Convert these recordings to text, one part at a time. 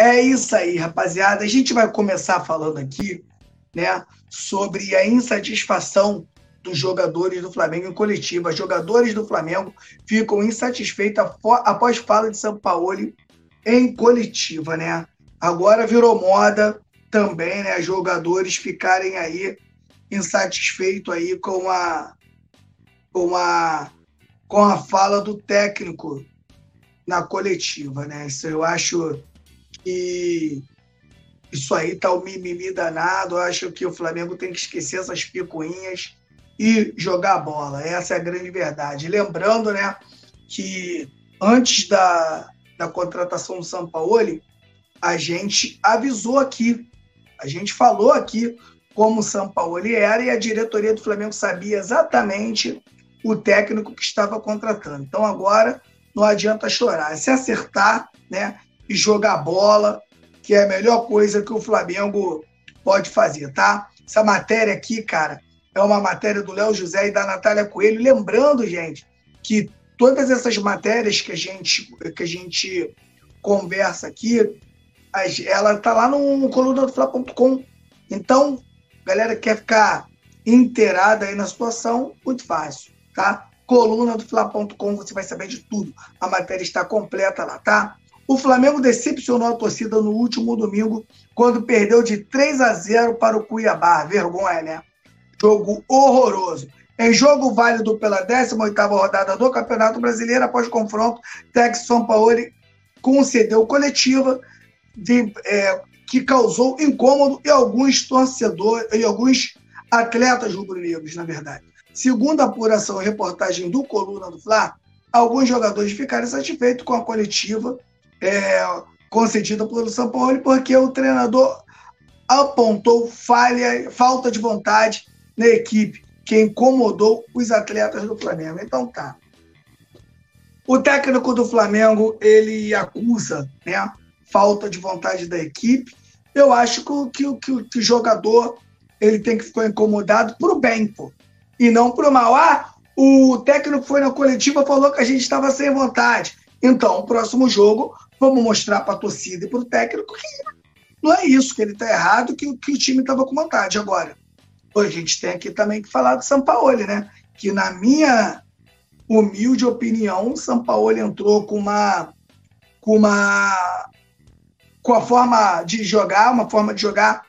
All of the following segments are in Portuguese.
É isso aí, rapaziada. A gente vai começar falando aqui, né, sobre a insatisfação dos jogadores do Flamengo em coletiva. Jogadores do Flamengo ficam insatisfeitos após fala de São Paulo em coletiva, né? Agora virou moda também, né? Jogadores ficarem aí insatisfeitos aí com a com a com a fala do técnico na coletiva, né? Isso eu acho que isso aí tá o mimimi danado. Eu acho que o Flamengo tem que esquecer essas picuinhas e jogar bola. Essa é a grande verdade. Lembrando, né, que antes da, da contratação do São Paulo, a gente avisou aqui, a gente falou aqui como o São Paulo era e a diretoria do Flamengo sabia exatamente o técnico que estava contratando. Então agora não adianta chorar, é se acertar, né, e jogar bola, que é a melhor coisa que o Flamengo pode fazer, tá? Essa matéria aqui, cara, é uma matéria do Léo José e da Natália Coelho. Lembrando, gente, que todas essas matérias que a gente, que a gente conversa aqui, ela tá lá no, no coluna do Fla.com. Então, galera quer ficar inteirada aí na situação, muito fácil, tá? Coluna do Fla.com, você vai saber de tudo. A matéria está completa lá, tá? O Flamengo decepcionou a torcida no último domingo, quando perdeu de 3 a 0 para o Cuiabá. Vergonha, né? Jogo horroroso. Em jogo válido pela 18ª rodada do Campeonato Brasileiro, após confronto, Tex São Paulo concedeu coletiva de, é, que causou incômodo em alguns torcedores e alguns atletas rubro-negros, na verdade. Segundo a apuração e reportagem do Coluna do Fla, alguns jogadores ficaram satisfeitos com a coletiva é, concedida pelo São Paulo porque o treinador apontou falha, falta de vontade na equipe, que incomodou os atletas do Flamengo. Então tá. O técnico do Flamengo, ele acusa, né, falta de vontade da equipe. Eu acho que, que, que, que o jogador ele tem que ficar incomodado pro bem, pô. E não pro mal. Ah, o técnico foi na coletiva falou que a gente estava sem vontade. Então, o próximo jogo, vamos mostrar para a torcida e para o técnico que não é isso, que ele está errado, que, que o time estava com vontade. Agora, a gente tem aqui também que falar do São Paulo, né? Que na minha humilde opinião, o São Paulo entrou com uma com uma com a forma de jogar, uma forma de jogar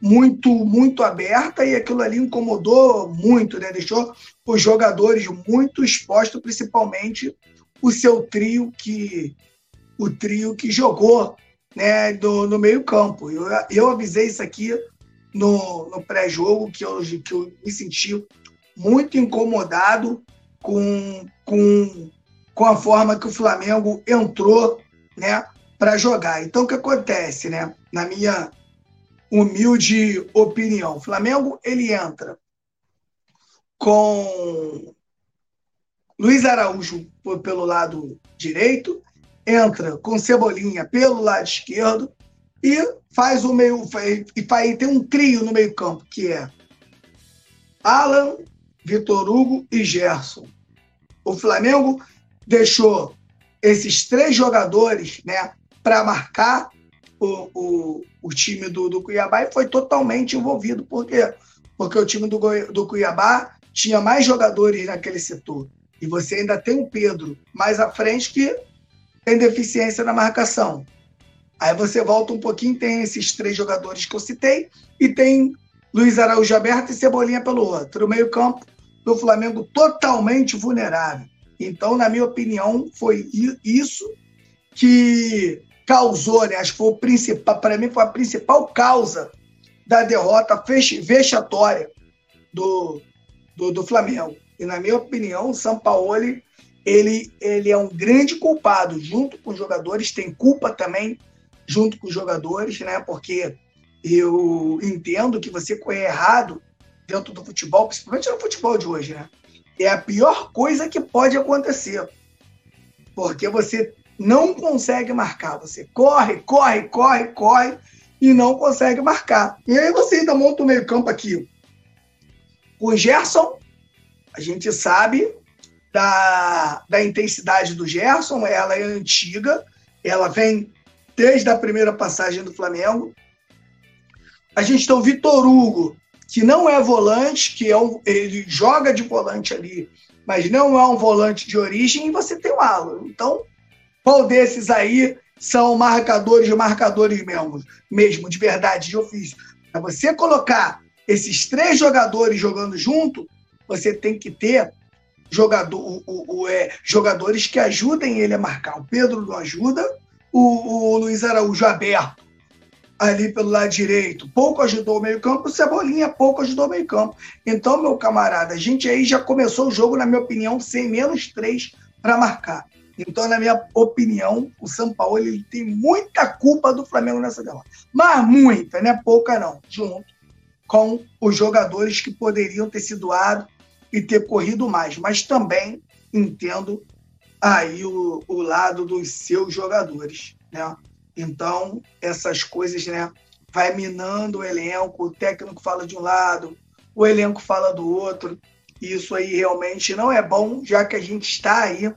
muito muito aberta e aquilo ali incomodou muito, né? Deixou os jogadores muito expostos, principalmente o seu trio que o trio que jogou, né, do, no meio campo. Eu, eu avisei isso aqui no, no pré-jogo que eu, que eu me senti muito incomodado com, com, com a forma que o Flamengo entrou né, para jogar. Então, o que acontece, né, na minha humilde opinião? O Flamengo ele entra com Luiz Araújo pelo lado direito, entra com Cebolinha pelo lado esquerdo, e faz o meio e faz, tem um trio no meio campo que é Alan, Vitor Hugo e Gerson. O Flamengo deixou esses três jogadores, né, para marcar o, o, o time do, do Cuiabá e foi totalmente envolvido. Por quê? Porque o time do, do Cuiabá tinha mais jogadores naquele setor. E você ainda tem o Pedro mais à frente que tem deficiência na marcação. Aí você volta um pouquinho, tem esses três jogadores que eu citei, e tem Luiz Araújo aberto e Cebolinha pelo outro. O meio-campo do Flamengo totalmente vulnerável. Então, na minha opinião, foi isso que causou, né? Acho que foi o principal, para mim, foi a principal causa da derrota vexatória do, do, do Flamengo. E, na minha opinião, o São Paulo ele, ele é um grande culpado, junto com os jogadores, tem culpa também junto com os jogadores, né? Porque eu entendo que você correr errado dentro do futebol, principalmente no futebol de hoje, né? É a pior coisa que pode acontecer. Porque você não consegue marcar. Você corre, corre, corre, corre e não consegue marcar. E aí você ainda monta o meio-campo aqui. Com o Gerson, a gente sabe da, da intensidade do Gerson, ela é antiga, ela vem desde a primeira passagem do Flamengo. A gente tem o Vitor Hugo, que não é volante, que é um, ele joga de volante ali, mas não é um volante de origem, e você tem o Alan. Então, qual desses aí são marcadores, marcadores mesmo, mesmo de verdade, de ofício? Para você colocar esses três jogadores jogando junto, você tem que ter jogador, o, o, o, é, jogadores que ajudem ele a marcar. O Pedro não ajuda, o, o Luiz Araújo aberto ali pelo lado direito, pouco ajudou o meio-campo, o Cebolinha pouco ajudou o meio-campo. Então, meu camarada, a gente aí já começou o jogo, na minha opinião, sem menos três para marcar. Então, na minha opinião, o São Paulo ele tem muita culpa do Flamengo nessa derrota. Mas muita, não é pouca não, junto com os jogadores que poderiam ter sido doado e ter corrido mais. Mas também entendo aí o, o lado dos seus jogadores, né? Então, essas coisas, né, vai minando o elenco, o técnico fala de um lado, o elenco fala do outro. Isso aí realmente não é bom, já que a gente está aí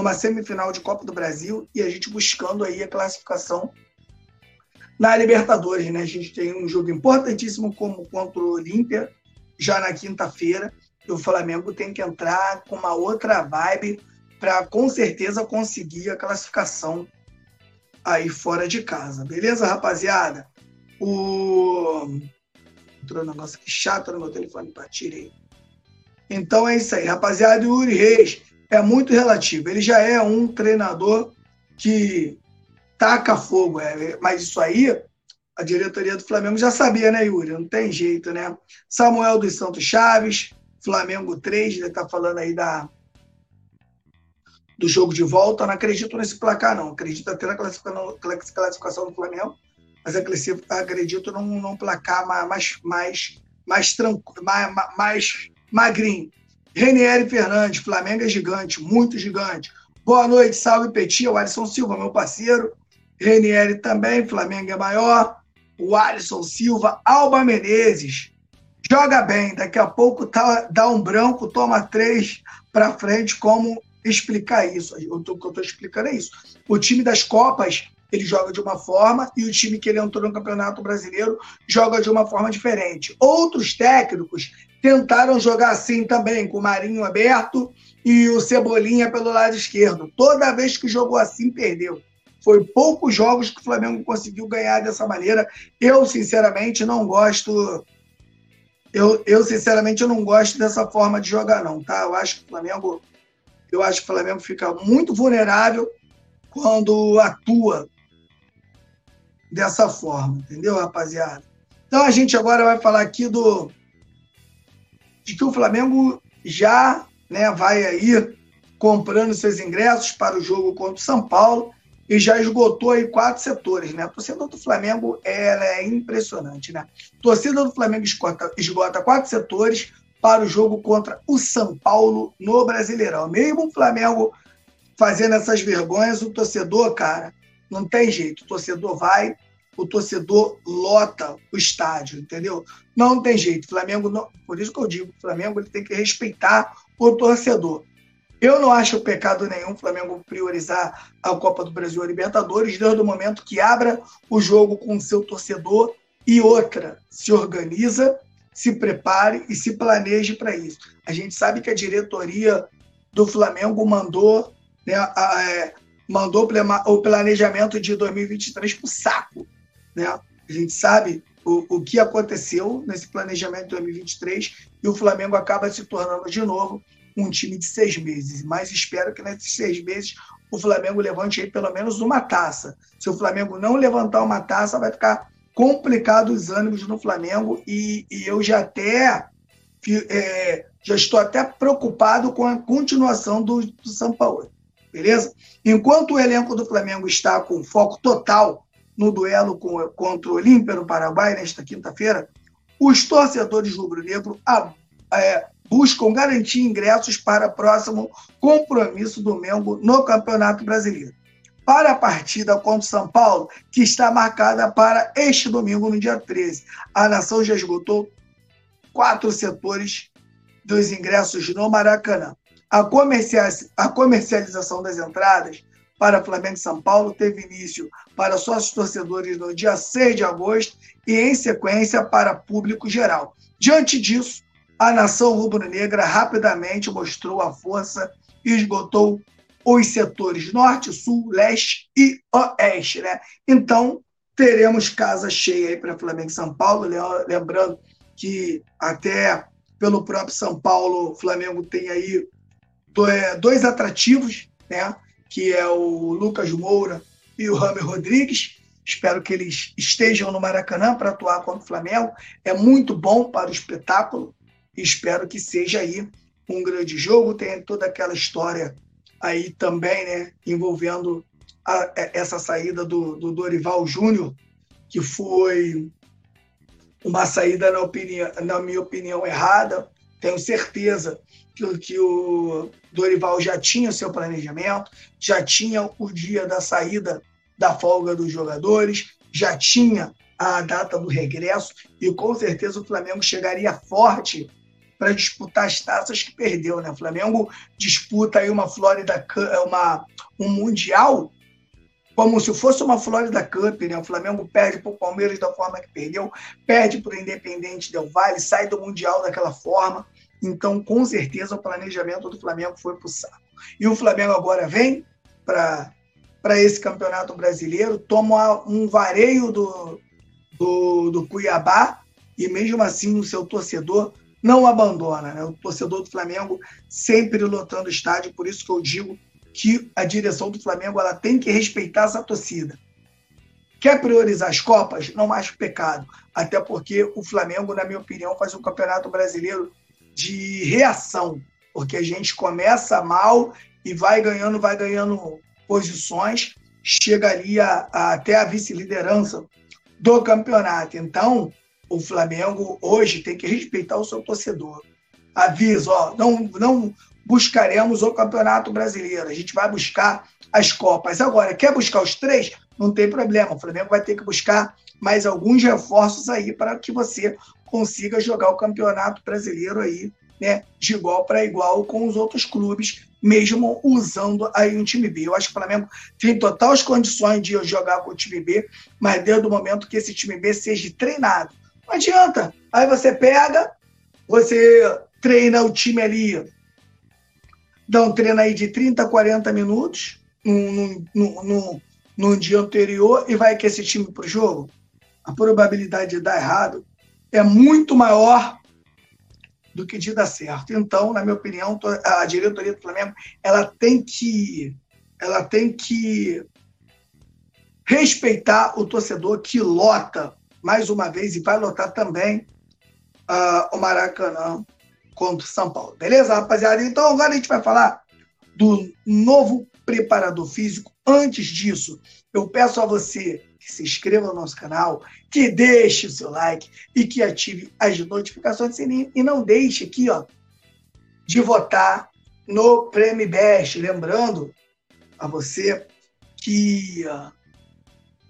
numa semifinal de Copa do Brasil e a gente buscando aí a classificação na Libertadores, né? A gente tem um jogo importantíssimo como contra o Olímpia já na quinta-feira. E o Flamengo tem que entrar com uma outra vibe para com certeza conseguir a classificação aí fora de casa. Beleza, rapaziada? O. Entrou um negócio aqui chato no meu telefone, para tirei. Então é isso aí, rapaziada. Yuri Reis é muito relativo. Ele já é um treinador que taca fogo, é, mas isso aí a diretoria do Flamengo já sabia, né, Yuri? Não tem jeito, né? Samuel dos Santos Chaves, Flamengo 3, ele tá falando aí da, do jogo de volta. Não acredito nesse placar, não. Acredito até na classificação do Flamengo, mas acredito num, num placar mais, mais, mais, mais, mais magrinho. Renieri Fernandes, Flamengo é gigante, muito gigante. Boa noite, salve Petit, o Alisson Silva, meu parceiro. Renieri também, Flamengo é maior. O Alisson Silva, Alba Menezes, joga bem, daqui a pouco tá, dá um branco, toma três para frente, como explicar isso. O que eu estou explicando é isso. O time das Copas ele joga de uma forma e o time que ele entrou no Campeonato Brasileiro joga de uma forma diferente. Outros técnicos tentaram jogar assim também, com o Marinho aberto e o Cebolinha pelo lado esquerdo. Toda vez que jogou assim, perdeu. Foi poucos jogos que o Flamengo conseguiu ganhar dessa maneira. Eu, sinceramente, não gosto. Eu, eu sinceramente, eu não gosto dessa forma de jogar, não, tá? Eu acho que o Flamengo eu acho que o Flamengo fica muito vulnerável quando atua dessa forma, entendeu, rapaziada? Então a gente agora vai falar aqui do de que o Flamengo já né, vai aí comprando seus ingressos para o jogo contra o São Paulo e já esgotou aí quatro setores, né? A torcida do Flamengo ela é impressionante, né? Torcida do Flamengo esgota, esgota quatro setores, para o jogo contra o São Paulo no Brasileirão. Mesmo o Flamengo fazendo essas vergonhas, o torcedor, cara, não tem jeito. O torcedor vai, o torcedor lota o estádio, entendeu? Não tem jeito. Flamengo, não, por isso que eu digo, o Flamengo ele tem que respeitar o torcedor. Eu não acho pecado nenhum o Flamengo priorizar a Copa do Brasil e a Libertadores desde o momento que abra o jogo com o seu torcedor e outra se organiza se prepare e se planeje para isso. A gente sabe que a diretoria do Flamengo mandou, né, a, é, mandou o planejamento de 2023 para o saco. Né? A gente sabe o, o que aconteceu nesse planejamento de 2023 e o Flamengo acaba se tornando de novo um time de seis meses. Mas espero que nesses seis meses o Flamengo levante aí pelo menos uma taça. Se o Flamengo não levantar uma taça, vai ficar complicado os ânimos no Flamengo e, e eu já até é, já estou até preocupado com a continuação do, do São Paulo, beleza? Enquanto o elenco do Flamengo está com foco total no duelo com, contra o Olímpia no Paraguai nesta quinta-feira, os torcedores rubro-negro é, buscam garantir ingressos para o próximo compromisso do Mengo no Campeonato Brasileiro. para a partida contra o São Paulo, que está marcada para este domingo, no dia 13. A nação já esgotou quatro setores dos ingressos no Maracanã. A, comercialização das entradas para Flamengo e São Paulo teve início para sócios torcedores no dia 6 de agosto e, em sequência, para público geral. Diante disso, a nação rubro-negra rapidamente mostrou a força e esgotou os setores norte, sul, leste e oeste. Né? Então, teremos casa cheia para Flamengo e São Paulo. Lembrando que até pelo próprio São Paulo, o Flamengo tem aí dois atrativos, né? Que é o Lucas Moura e o Rami Rodrigues. Espero que eles estejam no Maracanã para atuar contra o Flamengo. É muito bom para o espetáculo. Espero que seja aí um grande jogo. Tem toda aquela história aí também, né, envolvendo a, é, essa saída do, do Dorival Júnior, que foi uma saída, na, opinião, na minha opinião, errada. Tenho certeza que, que o Dorival já tinha seu planejamento, já tinha o dia da saída da folga dos jogadores, já tinha a data do regresso e com certeza o Flamengo chegaria forte para disputar as taças que perdeu, né? O Flamengo disputa aí uma Florida uma um mundial como se fosse uma Florida Cup, né? O Flamengo perde para o Palmeiras da forma que perdeu, perde para o Independente Del Valle, sai do mundial daquela forma. Então, com certeza, o planejamento do Flamengo foi para o saco. E o Flamengo agora vem para esse campeonato brasileiro, toma um vareio do, do, do, Cuiabá e, mesmo assim, o seu torcedor não abandona. Né? O torcedor do Flamengo sempre lotando o estádio, por isso que eu digo que a direção do Flamengo ela tem que respeitar essa torcida. Quer priorizar as Copas? Não acho pecado. Até porque o Flamengo, na minha opinião, faz um campeonato brasileiro de reação, porque a gente começa mal e vai ganhando, vai ganhando posições, chegaria a, até a vice-liderança do campeonato. Então, o Flamengo hoje tem que respeitar o seu torcedor. Aviso, ó, não, não buscaremos o Campeonato Brasileiro, a gente vai buscar as Copas. Agora, quer buscar os três? Não tem problema, o Flamengo vai ter que buscar mais alguns reforços aí para que você consiga jogar o Campeonato Brasileiro aí, né, de igual para igual com os outros clubes, mesmo usando aí um time B. Eu acho que o Flamengo tem totais condições de jogar com o time B, mas desde o momento que esse time B seja treinado. Não adianta. Aí você pega, você treina o time ali, dá um treino aí de 30, 40 minutos no, no, no, no dia anterior e vai que esse time para o jogo. A probabilidade de dar errado é muito maior do que de dar certo. Então, na minha opinião, a diretoria do Flamengo ela tem que ela tem que respeitar o torcedor que lota mais uma vez e vai lotar também uh, o Maracanã contra o São Paulo. Beleza, rapaziada? Então agora a gente vai falar do novo preparador físico. Antes disso, eu peço a você se inscreva no nosso canal, que deixe o seu like e que ative as notificações. E não deixe aqui, ó, de votar no Prêmio Best. Lembrando a você que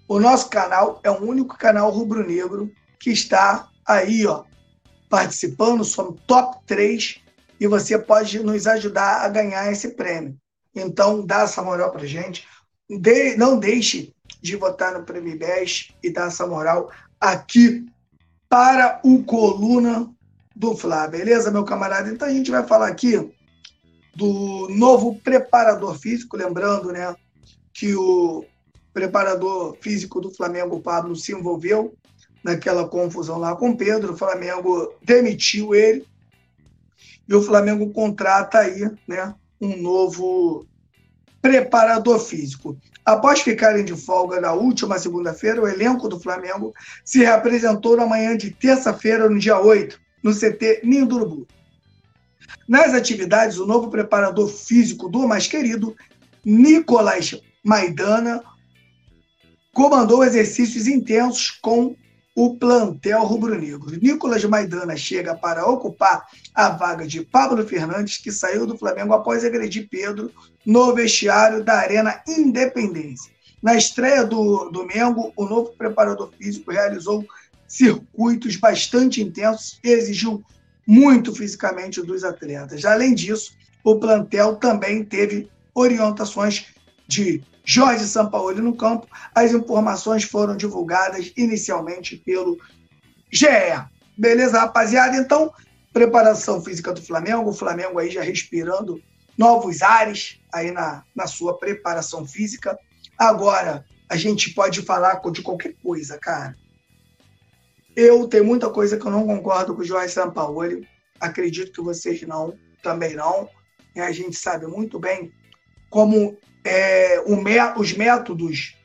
o nosso canal é o único canal rubro-negro que está aí, ó, participando. Somos top 3 e você pode nos ajudar a ganhar esse prêmio. Então, dá essa moral pra gente. De, não deixe de votar no Prêmio Best e dar essa moral aqui para o Coluna do Fla, beleza, meu camarada? Então a gente vai falar aqui do novo preparador físico, lembrando, né, que o preparador físico do Flamengo, Pablo, se envolveu naquela confusão lá com o Pedro, o Flamengo demitiu ele e o Flamengo contrata aí, né, um novo preparador físico. Após ficarem de folga na última segunda-feira, o elenco do Flamengo se reapresentou na manhã de terça-feira, no dia 8, no CT Ninho do Urubu. Nas atividades, o novo preparador físico do mais querido, Nicolás Maidana, comandou exercícios intensos com o plantel rubro-negro. Nicolas Maidana chega para ocupar a vaga de Pablo Fernandes, que saiu do Flamengo após agredir Pedro no vestiário da Arena Independência. Na estreia do, do Mengo, o novo preparador físico realizou circuitos bastante intensos e exigiu muito fisicamente dos atletas. Além disso, o plantel também teve orientações de Jorge Sampaoli no campo. As informações foram divulgadas inicialmente pelo GE. Beleza, rapaziada? Então, preparação física do Flamengo, o Flamengo aí já respirando novos ares aí na, na sua preparação física. Agora, a gente pode falar de qualquer coisa, cara. Eu tenho muita coisa que eu não concordo com o Jorge Sampaoli. Acredito que vocês não, também não. E a gente sabe muito bem como é, os métodos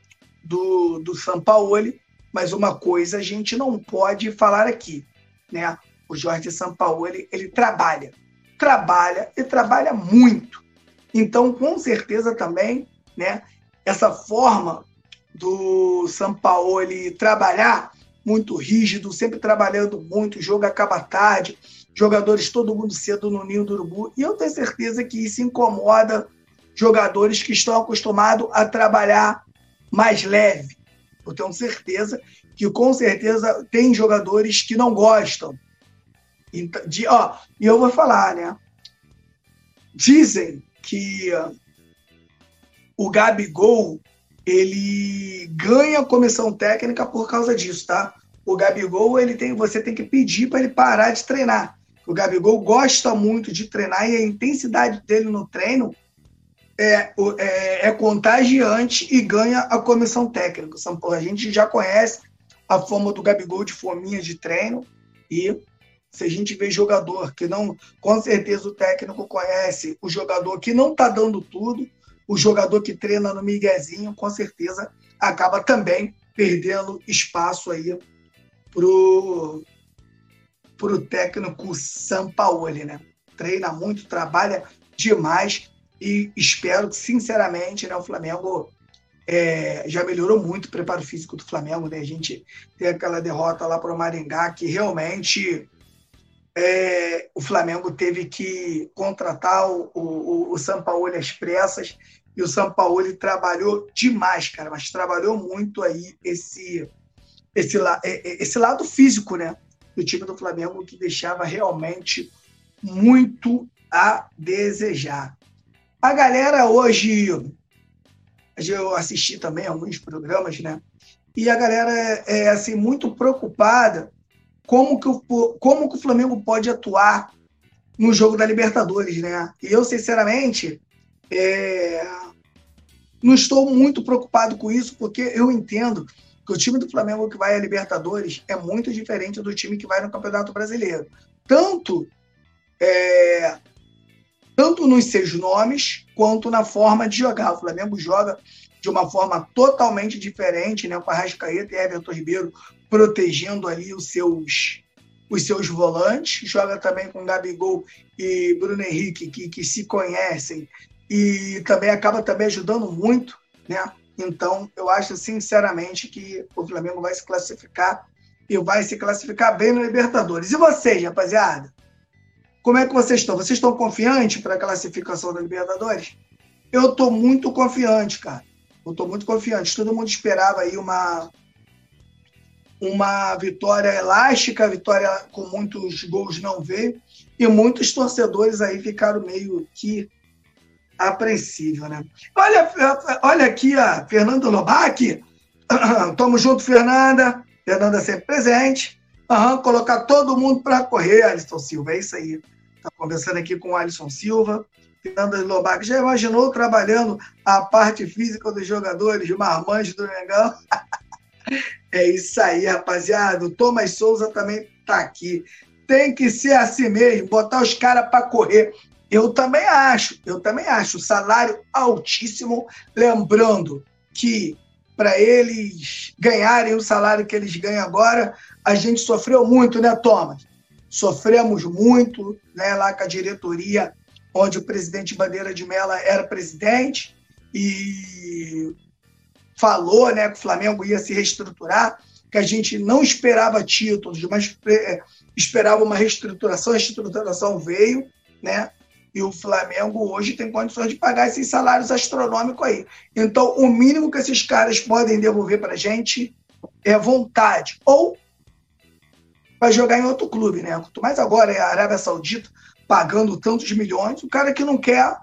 do, do Sampaoli, mas uma coisa a gente não pode falar aqui, né? O Jorge Sampaoli, ele trabalha, trabalha e trabalha muito. Então, com certeza também, né, essa forma do Sampaoli trabalhar muito rígido, sempre trabalhando muito, o jogo acaba tarde, jogadores todo mundo cedo no ninho do urubu, e eu tenho certeza que isso incomoda jogadores que estão acostumados a trabalhar mais leve. Eu tenho certeza que, com certeza, tem jogadores que não gostam. Então, de, ó, e eu vou falar, né? Dizem que o Gabigol ele ganha comissão técnica por causa disso, tá? O Gabigol, ele tem, você tem que pedir para ele parar de treinar. O Gabigol gosta muito de treinar e a intensidade dele no treino é, é, é, contagiante e ganha a comissão técnica. A gente já conhece a forma do Gabigol de fominha de treino e se a gente vê jogador que não, com certeza o técnico conhece o jogador que não está dando tudo, o jogador que treina no miguezinho, com certeza acaba também perdendo espaço aí pro pro técnico Sampaoli, né? Treina muito, trabalha demais e espero que, sinceramente, né, o Flamengo é, já melhorou muito o preparo físico do Flamengo. Né? A gente tem aquela derrota lá para o Maringá que realmente é, o Flamengo teve que contratar o, o, o Sampaoli às pressas e o Sampaoli trabalhou demais, cara, mas trabalhou muito aí esse, esse, é, é, esse lado físico né, do time do Flamengo que deixava realmente muito a desejar. A galera hoje, eu assisti também alguns programas, né? E a galera é, é assim muito preocupada como que, o, como que o Flamengo pode atuar no jogo da Libertadores, né? E eu, sinceramente, é, não estou muito preocupado com isso, porque eu entendo que o time do Flamengo que vai à Libertadores é muito diferente do time que vai no Campeonato Brasileiro. Tanto é, tanto nos seus nomes quanto na forma de jogar. O Flamengo joga de uma forma totalmente diferente, né? Com a Rascaeta e Everton Ribeiro protegendo ali os seus os seus volantes, joga também com Gabigol e Bruno Henrique, que, que se conhecem, e também acaba também ajudando muito, né? Então, eu acho sinceramente que o Flamengo vai se classificar e vai se classificar bem no Libertadores. E vocês, rapaziada? Como é que vocês estão? Vocês estão confiantes para a classificação da Libertadores? Eu estou muito confiante, cara. Eu estou muito confiante. Todo mundo esperava aí uma, uma vitória elástica, vitória com muitos gols não veio. E muitos torcedores aí ficaram meio que apreensível, né? Olha, olha aqui a Fernanda Lobac. Tamo junto, Fernanda. Fernanda sempre presente. Uhum, colocar todo mundo para correr, Alisson Silva. É isso aí. Está conversando aqui com o Alisson Silva. Fernando Lobac, já imaginou trabalhando a parte física dos jogadores, marmanjo do Mengão? é isso aí, rapaziada. O Thomas Souza também está aqui. Tem que ser assim mesmo, botar os caras para correr. Eu também acho, eu também acho. Salário altíssimo. Lembrando que para eles ganharem o salário que eles ganham agora, a gente sofreu muito, né, Thomas? Sofremos muito né, lá com a diretoria, onde o presidente Bandeira de Mela era presidente e falou né, que o Flamengo ia se reestruturar. que a gente não esperava títulos, mas é, esperava uma reestruturação, a reestruturação veio, né? E o Flamengo hoje tem condições de pagar esses salários astronômicos aí. Então, o mínimo que esses caras podem devolver para a gente é vontade. Ou vai jogar em outro clube, né? Quanto mais agora é a Arábia Saudita pagando tantos milhões, o cara que não quer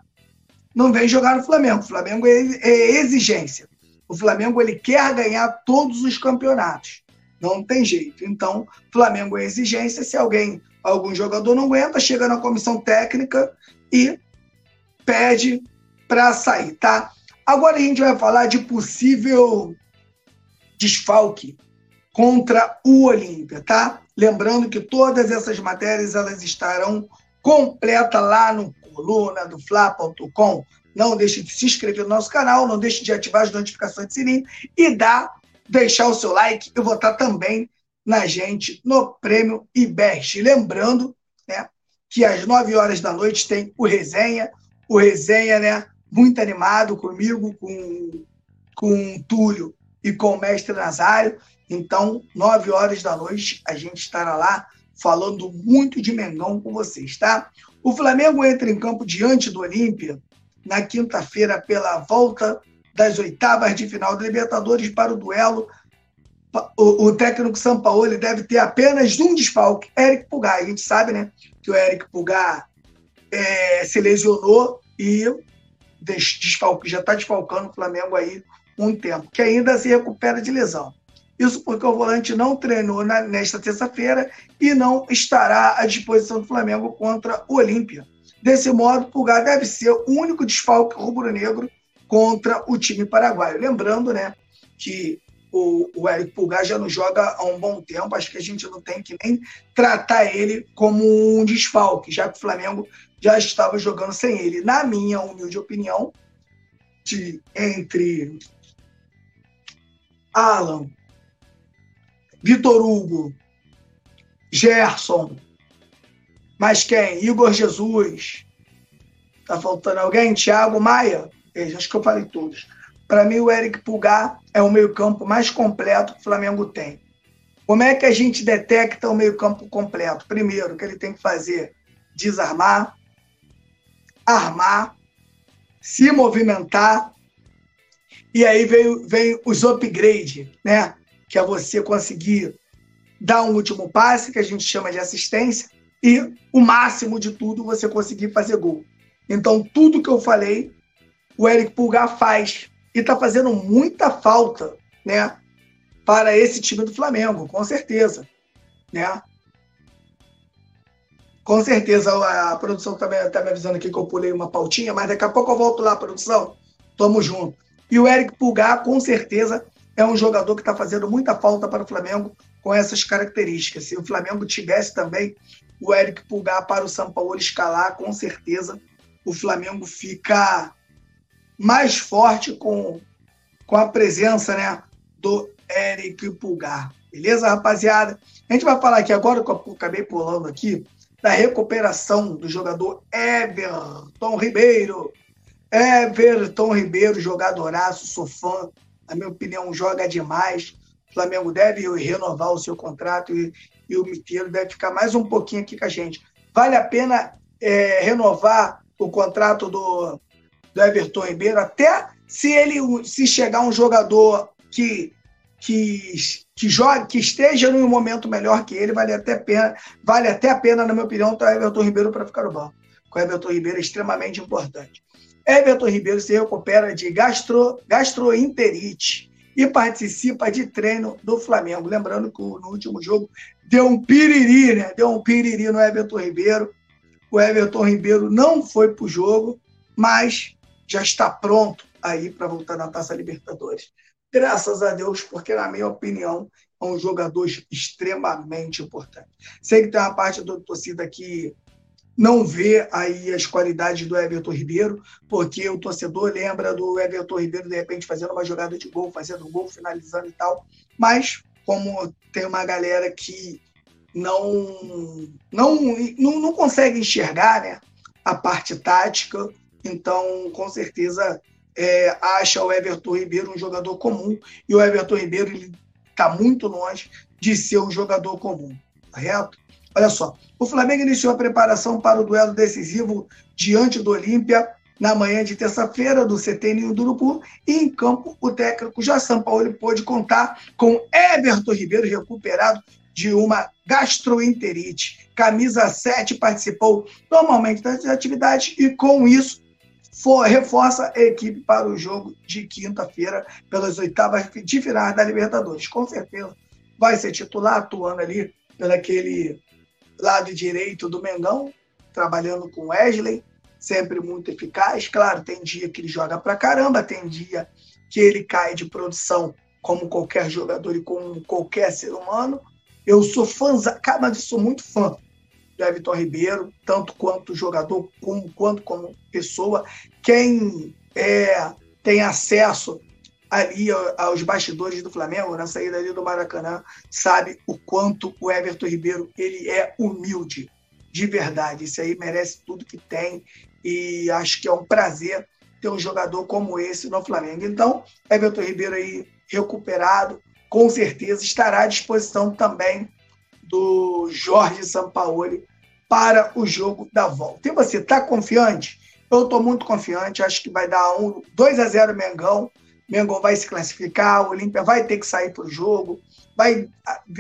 não vem jogar no Flamengo. O Flamengo é, é exigência. O Flamengo ele quer ganhar todos os campeonatos. Não tem jeito. Então, Flamengo é exigência. Se alguém, algum jogador não aguenta, chega na comissão técnica e pede para sair, tá? Agora a gente vai falar de possível desfalque contra o Olímpia, tá? Lembrando que todas essas matérias elas estarão completas lá no coluna do Fla.com. Não deixe de se inscrever no nosso canal, não deixe de ativar as notificações de sininho e dar, deixar o seu like e votar também na gente no Prêmio IBEST. Lembrando né, que às 9 horas da noite tem o Resenha, o Resenha, né, muito animado comigo, com, com o Túlio e com o mestre Nazário. Então, 9 horas da noite, a gente estará lá falando muito de Mengão com vocês, tá? O Flamengo entra em campo diante do Olímpia na quinta-feira pela volta das oitavas de final da Libertadores para o duelo. O, o técnico Sampaoli deve ter apenas um desfalque, Eric Pulgar. A gente sabe, né, que o Eric Pulgar é, se lesionou e desfalque, já está desfalcando o Flamengo aí um tempo, que ainda se recupera de lesão. Isso porque o volante não treinou na, nesta terça-feira e não estará à disposição do Flamengo contra o Olímpia. Desse modo, Pulgar deve ser o único desfalque rubro-negro contra o time paraguaio. Lembrando né, que o, o Eric Pulgar já não joga há um bom tempo, acho que a gente não tem que nem tratar ele como um desfalque, já que o Flamengo já estava jogando sem ele. Na minha humilde opinião, de, entre Alan, Vitor Hugo, Gerson, mas quem? Igor Jesus. Tá faltando alguém? Thiago Maia? Acho que eu falei todos. Para mim, o Eric Pulgar é o meio-campo mais completo que o Flamengo tem. Como é que a gente detecta o meio-campo completo? Primeiro, que ele tem que fazer desarmar, armar, se movimentar, e aí vem, vem os upgrade, né? Que é você conseguir dar um último passe, que a gente chama de assistência, e o máximo de tudo você conseguir fazer gol. Então, tudo que eu falei, o Eric Pulgar faz. E está fazendo muita falta né, para esse time do Flamengo, com certeza. Né? Com certeza, a produção está me, tá me avisando aqui que eu pulei uma pautinha, mas daqui a pouco eu volto lá, produção. Tamo junto. E o Eric Pulgar, com certeza, é um jogador que está fazendo muita falta para o Flamengo com essas características. Se o Flamengo tivesse também o Eric Pulgar para o São Paulo escalar, com certeza o Flamengo fica mais forte com, com a presença né, do Eric Pulgar. Beleza, rapaziada? A gente vai falar aqui agora, que eu acabei pulando aqui, da recuperação do jogador Everton Ribeiro. Everton Ribeiro, jogadoraço, sou fã na minha opinião, joga demais. O Flamengo deve renovar o seu contrato e, e o Miteiro deve ficar mais um pouquinho aqui com a gente. Vale a pena é, renovar o contrato do, do Everton Ribeiro, até se ele se chegar um jogador que, que, que jogue, que esteja num momento melhor que ele, vale até, pena, vale até a pena, na minha opinião, o Everton Ribeiro para ficar no banco. O Everton Ribeiro é extremamente importante. Everton Ribeiro se recupera de gastro, gastroenterite e participa de treino do Flamengo. Lembrando que no último jogo deu um piriri, né? Deu um piriri no Everton Ribeiro. O Everton Ribeiro não foi para o jogo, mas já está pronto aí para voltar na Taça Libertadores. Graças a Deus, porque, na minha opinião, é um jogador extremamente importante. Sei que tem uma parte da torcida que não vê aí as qualidades do Everton Ribeiro, porque o torcedor lembra do Everton Ribeiro de repente fazendo uma jogada de gol, fazendo um gol, finalizando e tal. Mas como tem uma galera que não não não, não consegue enxergar, né, a parte tática, então com certeza é, acha o Everton Ribeiro um jogador comum e o Everton Ribeiro ele está muito longe de ser um jogador comum, correto? Olha só, o Flamengo iniciou a preparação para o duelo decisivo diante do Olímpia na manhã de terça-feira do CTN do Urubu e em campo o técnico já Paulo pôde contar com Everton Ribeiro recuperado de uma gastroenterite. Camisa 7 participou normalmente das atividades e com isso for, reforça a equipe para o jogo de quinta-feira pelas oitavas de final da Libertadores. Com certeza vai ser titular atuando ali pelaquele lado direito do Mengão, trabalhando com Wesley, sempre muito eficaz. Claro, tem dia que ele joga pra caramba, tem dia que ele cai de produção como qualquer jogador e como qualquer ser humano. Eu sou fã, eu sou muito fã do Everton Ribeiro, tanto quanto jogador como, quanto como pessoa. Quem é, tem acesso ali aos bastidores do Flamengo, na saída ali do Maracanã, sabe o quanto o Everton Ribeiro ele é humilde, de verdade. Isso aí merece tudo que tem e acho que é um prazer ter um jogador como esse no Flamengo. Então, Everton Ribeiro aí recuperado, com certeza estará à disposição também do Jorge Sampaoli para o jogo da volta. E você está confiante? Eu estou muito confiante, acho que vai dar um 2 a 0 Mengão. Mengão vai se classificar, o Olímpia vai ter que sair para o jogo, vai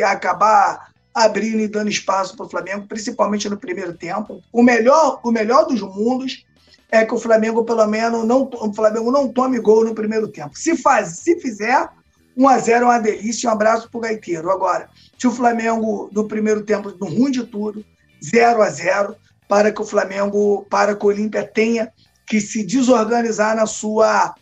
acabar abrindo e dando espaço para o Flamengo, principalmente no primeiro tempo. O melhor, o melhor dos mundos é que o Flamengo, pelo menos, não, o Flamengo não tome gol no primeiro tempo. Se, faz, se fizer, 1 a 0 é uma delícia, um abraço para o Gaiteiro. Agora, se o Flamengo, no primeiro tempo, no ruim de tudo, 0 a 0 para que o Flamengo, para que o Olímpia tenha que se desorganizar na sua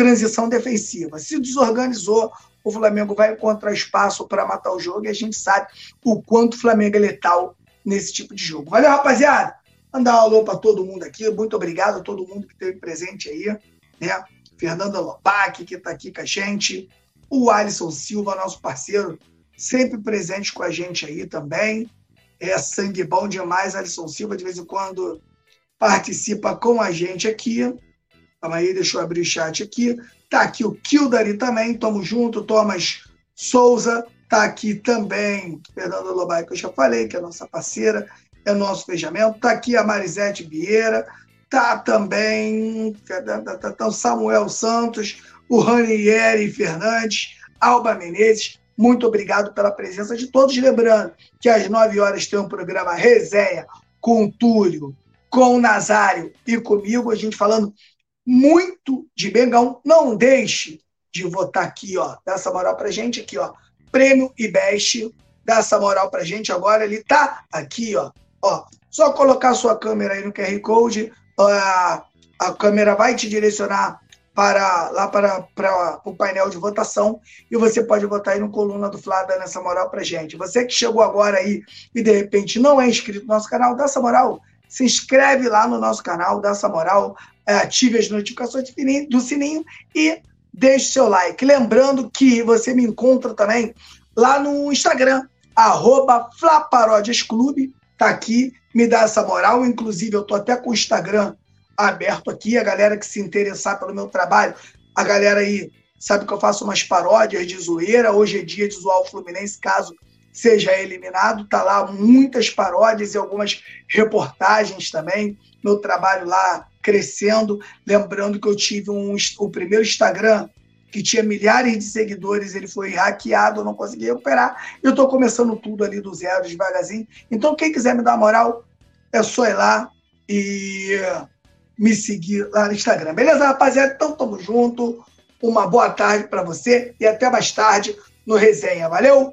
transição defensiva. Se desorganizou, o Flamengo vai encontrar espaço para matar o jogo e a gente sabe o quanto o Flamengo é letal nesse tipo de jogo. Valeu, rapaziada! Mandar um alô para todo mundo aqui. Muito obrigado a todo mundo que esteve presente aí. Né? Fernanda Lopac, que está aqui com a gente. O Alisson Silva, nosso parceiro, sempre presente com a gente aí também. É sangue bom demais, Alisson Silva, de vez em quando participa com a gente aqui. Calma aí, deixa eu abrir o chat aqui. Tá aqui o Kildari também, tamo junto. Thomas Souza tá aqui também. Fernanda Lobai, que eu já falei, que é nossa parceira, é nosso fechamento. Tá aqui a Marisete Vieira. Tá também tá, tá o Samuel Santos, o Ranieri Fernandes, Alba Menezes. Muito obrigado pela presença de todos. Lembrando que às 9 horas tem um programa Resenha com o Túlio, com o Nazário e comigo, a gente falando muito de Bengão. Não deixe de votar aqui, ó. Dá essa moral pra gente aqui, ó. Prêmio IBEST. Dá essa moral pra gente agora. Ele tá aqui, ó. Ó, só colocar sua câmera aí no QR Code. A, a câmera vai te direcionar para lá para, para o painel de votação e você pode votar aí no coluna do Flá dando essa moral pra gente. Você que chegou agora aí e de repente não é inscrito no nosso canal, dá essa moral. Se inscreve lá no nosso canal, dá essa moral, ative as notificações do sininho e deixe seu like. Lembrando que você me encontra também lá no Instagram, arroba tá aqui, me dá essa moral. Inclusive, eu tô até com o Instagram aberto aqui, a galera que se interessar pelo meu trabalho, a galera aí sabe que eu faço umas paródias de zoeira, hoje é dia de zoar o Fluminense, caso seja eliminado. Tá lá muitas paródias e algumas reportagens também. Meu trabalho lá crescendo. Lembrando que eu tive um, o primeiro Instagram que tinha milhares de seguidores, ele foi hackeado, eu não consegui recuperar. Eu estou começando tudo ali do zero, devagarzinho. Então, quem quiser me dar moral, é só ir lá e me seguir lá no Instagram. Beleza, rapaziada? Então, tamo junto. Uma boa tarde para você e até mais tarde no Resenha. Valeu?